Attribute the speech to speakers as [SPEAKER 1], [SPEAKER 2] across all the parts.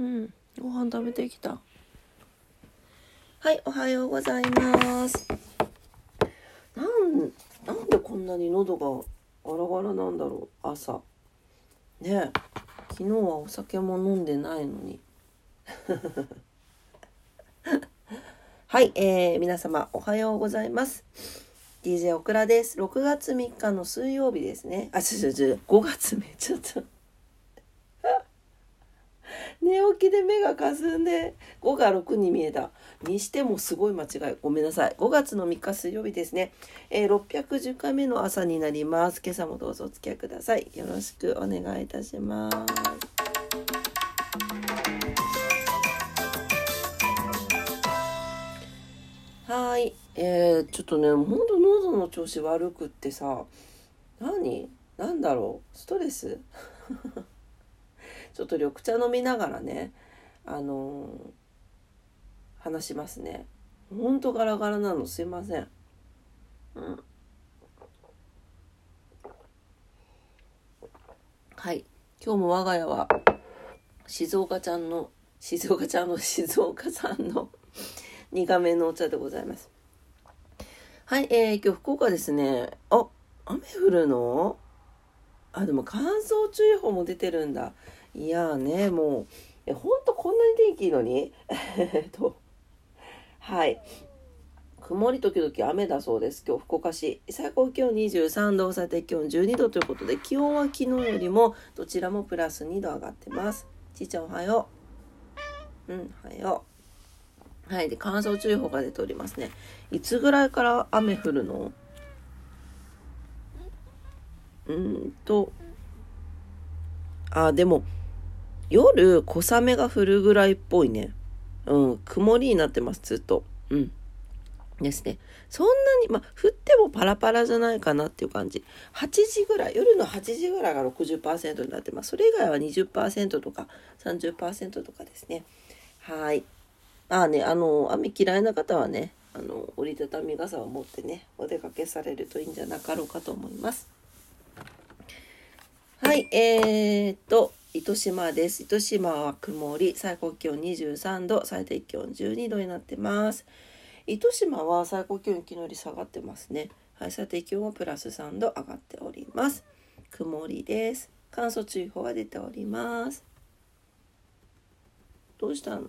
[SPEAKER 1] うん。ご飯食べてきた。はいおはようございます。なんなんでこんなに喉がガラガラなんだろう朝。ね昨日はお酒も飲んでないのに。はい、えー、皆様おはようございます。DJ オクラです。6月3日の水曜日ですね。あちょちょちょ5月めちゃちょ寝起きで目がかすんで5が6に見えた。にしてもすごい間違い。ごめんなさい。5月の3日水曜日ですね、えー、610回目の朝になります。今朝もどうぞお付き合いください。よろしくお願いいたします。はい。えー、ちょっとねほんと喉の調子悪くってさ。何？なんだろう？ストレス？ちょっと緑茶飲みながらねあのー、話しますね。ほんとガラガラなのすいません。うん。はい。今日も我が家は静岡ちゃんの静岡ちゃんの静岡さんの苦めのお茶でございます。はい、えー、今日福岡ですね。あ雨降るの？あでも乾燥注意報も出てるんだ。いやねもうえほんとこんなに天気いいのに？え っとはい曇り時々雨だそうです。今日福岡市。最高気温23度、最低気温12度ということで、気温は昨日よりもどちらもプラス2度上がってます。ちいちゃんおはよう。うん、おはよう。はい。で、乾燥注意報が出ておりますね。いつぐらいから雨降るの？うんと、あ、でも、夜小雨が降るぐらいっぽいね。うん、曇りになってます、ずっと。うん。ですね。そんなに、まあ、降ってもパラパラじゃないかなっていう感じ。8時ぐらい、夜の8時ぐらいが60%になってます。それ以外は20%とか30%とかですね。はい。ああね、あの、雨嫌いな方はね、あの、折りたたみ傘を持ってね、お出かけされるといいんじゃなかろうかと思います。はい、えー、っと、糸島です。糸島は曇り、最高気温23度、最低気温12度になってます。糸島は最高気温昨日より下がってますね。はい、最低気温はプラス3度上がっております。曇りです。乾燥注意報が出ております。どうしたの？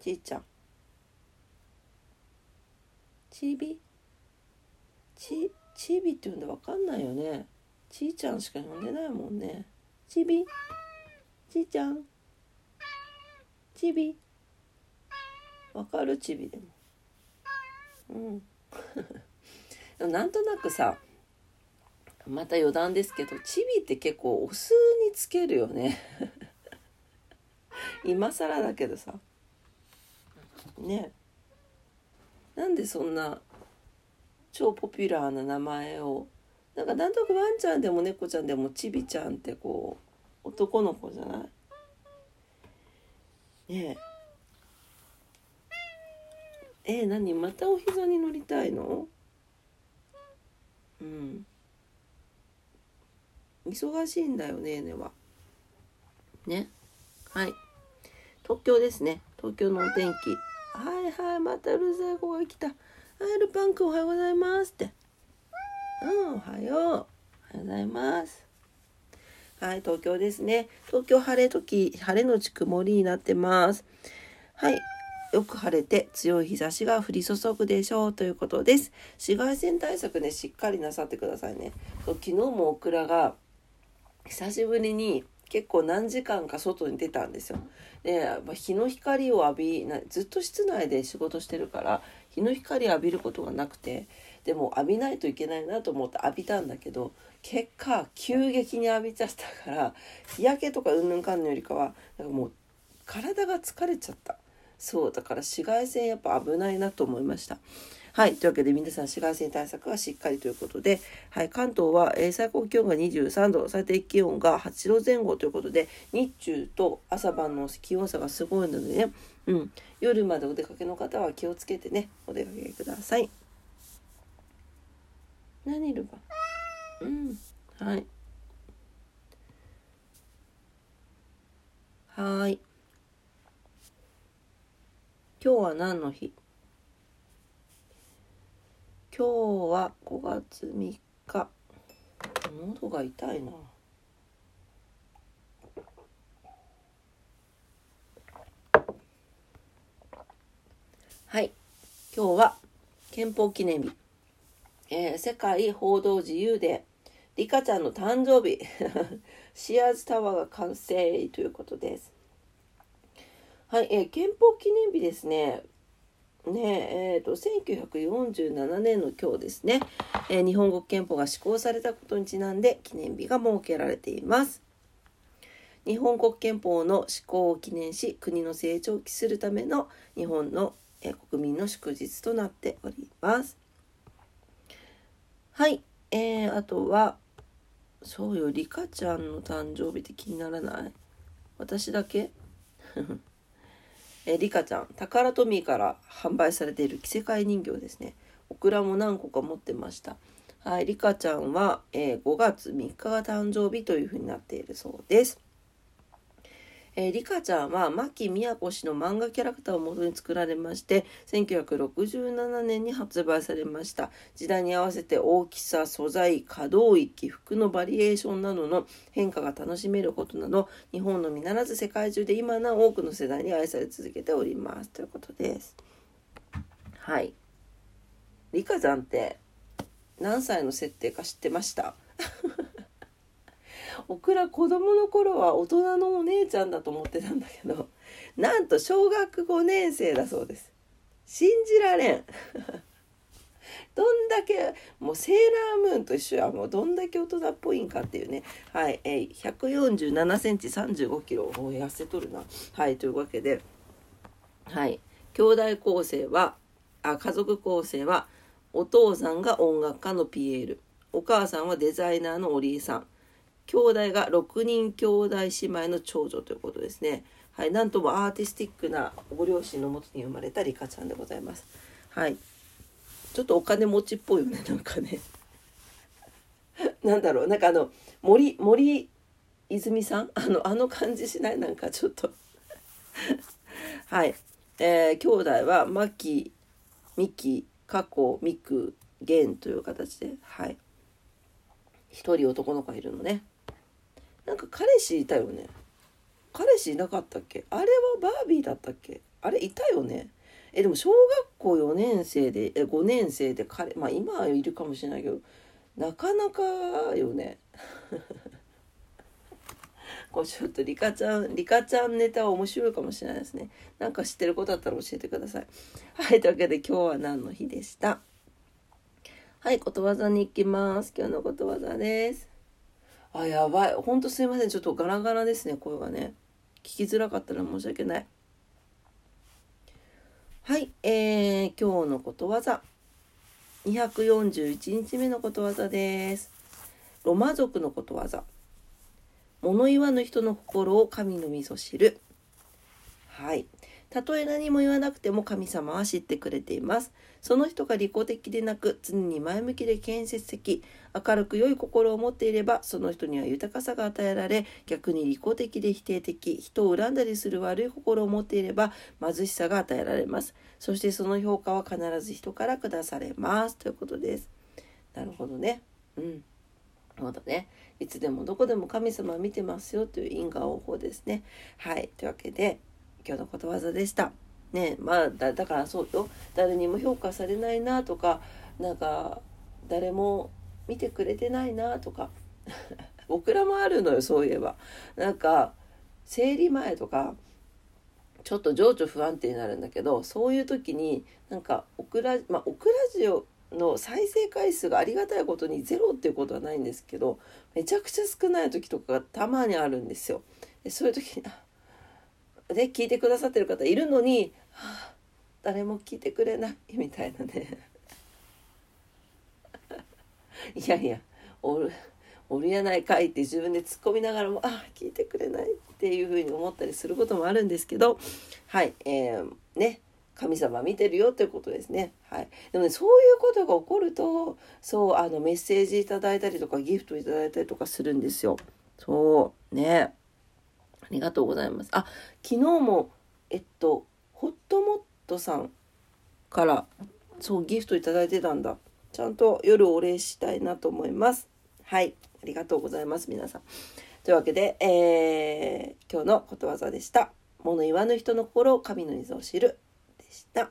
[SPEAKER 1] ちいちゃん。ちび？ち、ちびって言うんでわかんないよね。ちいちゃんしか呼んでないもんね。ちび。ちいちゃん。ちび。わかるちびでも。うん。なんとなくさまた余談ですけどチビって結構お酢につけるよね。今更だけどさ。ね。なんでそんな超ポピュラーな名前を。なんかなんとなくワンちゃんでも猫ちゃんでもちびちゃんってこう男の子じゃない？ねえ。えー、何？またお膝に乗りたいの？うん。忙しいんだよねねは。ね。はい。東京ですね。東京のお天気。はいはいまたうるさい子が来た。はいルパン君おはようございますって。うんおはよう。おはようございます。はい東京ですね東京晴れ時晴れのち曇りになってますはいよく晴れて強い日差しが降り注ぐでしょうということです。紫外線対策ね、しっかりなさってくださいね。昨日もオクラが久しぶりに結構何時間か外に出たんですよ。で、日の光を浴びなずっと室内で仕事してるから日の光浴びることがなくてでも浴びないといけないなと思って浴びたんだけど結果急激に浴びちゃったから日焼けとかうんぬんかんぬんよりかはなんかもう体が疲れちゃった。そうだから紫外線やっぱ危ないなと思いました。はい。というわけで皆さん紫外線対策はしっかりということで、はい。関東は、え、最高気温が23度、最低気温が8度前後ということで、日中と朝晩の気温差がすごいのでね、うん。夜までお出かけの方は気をつけてね、お出かけください。何ルバうん。はい。はい。今日は何の日？今日は5月3日。喉が痛いな。はい。今日は憲法記念日。えー、世界報道自由デー。リカちゃんの誕生日。シアーズタワーが完成ということです。はい、えー、憲法記念日ですね。ねえーと、1947年の今日ですね、えー、日本国憲法が施行されたことにちなんで記念日が設けられています。日本国憲法の施行を記念し国の成長を期するための日本の、えー、国民の祝日となっております。はい、えー、あとはそうよリカちゃんの誕生日って気にならない？私だけ？えリカちゃんタカラトミーから販売されている着せ替え人形ですね。オクラも何個か持ってました。はいリカちゃんは、えー、5月3日が誕生日というふうになっているそうです。えー、リカちゃんは牧宮子氏の漫画キャラクターを元に作られまして1967年に発売されました。時代に合わせて大きさ素材可動域服のバリエーションなどの変化が楽しめることなど日本のみならず世界中で今なお多くの世代に愛され続けております。ということです。はい。リカちゃんって何歳の設定か知ってました？オクラ子供の頃は大人のお姉ちゃんだと思ってたんだけど なんと小学5年生だそうです。信じられん。どんだけもうセーラームーンと一緒やもうどんだけ大人っぽいんかっていうね。はい、147センチ35キロを痩せとるな。はいというわけではい兄弟構成はあ家族構成はお父さんが音楽家のピエール。お母さんはデザイナーのおりさん。兄弟が6人兄弟姉妹の長女ということですね。はい、なんともアーティスティックなご両親のもとに生まれたリカちゃんでございます。はい。ちょっとお金持ちっぽいよね、なんかね。なんだろう、なんかあの、森、森泉さん？あの、あの感じしない？なんかちょっとはい。えー、兄弟は、マキ、ミキ、カコ、ミク、ゲンという形で、はい。一人男の子がいるのね。か彼氏いたよね？彼氏いなかったっけ？あれはバービーだったっけ？あれいたよね？えでも小学校4年生でえ5年生で彼まあ今はいるかもしれないけどなかなかよね。これちょっとリカちゃんリカちゃんネタは面白いかもしれないですね。なんか知ってることあったら教えてください。はいというわけで今日は何の日でした？はいことわざに行きます。今日のことわざです。あ、やばい。ほんとすいません。ちょっとガラガラですね、声がね。聞きづらかったら申し訳ない。はい、えー、今日のことわざ。241日目のことわざです。ロマ族のことわざ。物言わぬ人の心を神のみぞ知る。はい。たとえ何も言わなくても神様は知ってくれています。その人が利己的でなく、常に前向きで建設的、明るく良い心を持っていれば、その人には豊かさが与えられ、逆に利己的で否定的、人を恨んだりする悪い心を持っていれば、貧しさが与えられます。そしてその評価は必ず人から下されます。ということです。なるほどね。うん。まだね。いつでもどこでも神様は見てますよという因果応報ですね。はい。というわけで、今日のことわざでした。ねまあだからそうよ誰にも評価されないなとかなんか誰も見てくれてないなとか 僕らもあるのよそういえば。なんか生理前とかちょっと情緒不安定になるんだけどそういう時になんかオクラ,、まあ、オクラジオの再生回数がありがたいことにゼロっていうことはないんですけどめちゃくちゃ少ない時とかがたまにあるんですよ。でそういう時にで聞いてくださってる方いるのに、はあ、誰も聞いてくれないみたいなね いやいやおるおるやないかいって自分で突っ込みながらもあ聞いてくれないっていうふうに思ったりすることもあるんですけどはいえー、ね神様見てるよということですね。はい。でもね、そういうことが起こると、そう、あの、メッセージいただいたりとか、ギフトいただいたりとかするんですよ。そう、ね。ありがとうございます。あ、昨日も、えっと、ホットモットさんから、そう、ギフトいただいてたんだ。ちゃんと夜お礼したいなと思います。はい。ありがとうございます、皆さん。というわけで、えー、今日のことわざでした。物言わぬ人の心を神の水を知る。でした。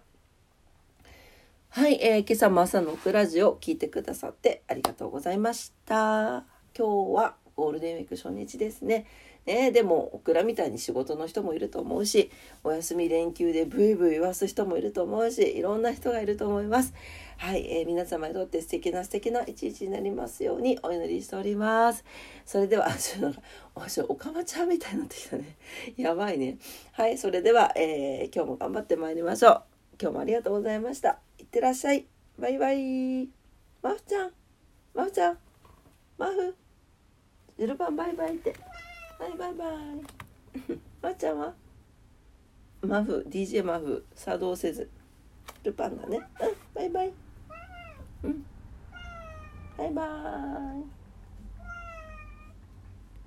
[SPEAKER 1] はい、えー、今朝も朝のクラジオを聞いてくださってありがとうございました。今日はゴールデンウィーク初日ですね。ねでもオクラみたいに仕事の人もいると思うし、お休み連休でブイブイ言わす人もいると思うし、いろんな人がいると思います。はい、えー皆様にとって素敵な素敵な一日になりますようにお祈りしております。それでは、ちょっと、おかまちゃんみたいになってきたね。やばいね。はい、それでは、えー今日も頑張ってまいりましょう。今日もありがとうございました。いってらっしゃい。バイバイ。マフちゃん。マフちゃん。マフ。ジルパンバイバイって。はい、バイバイ。まーちゃんは？マフ、DJ マフ、作動せず。ルパンだね。うん、バイバイ。うん。バイバイ。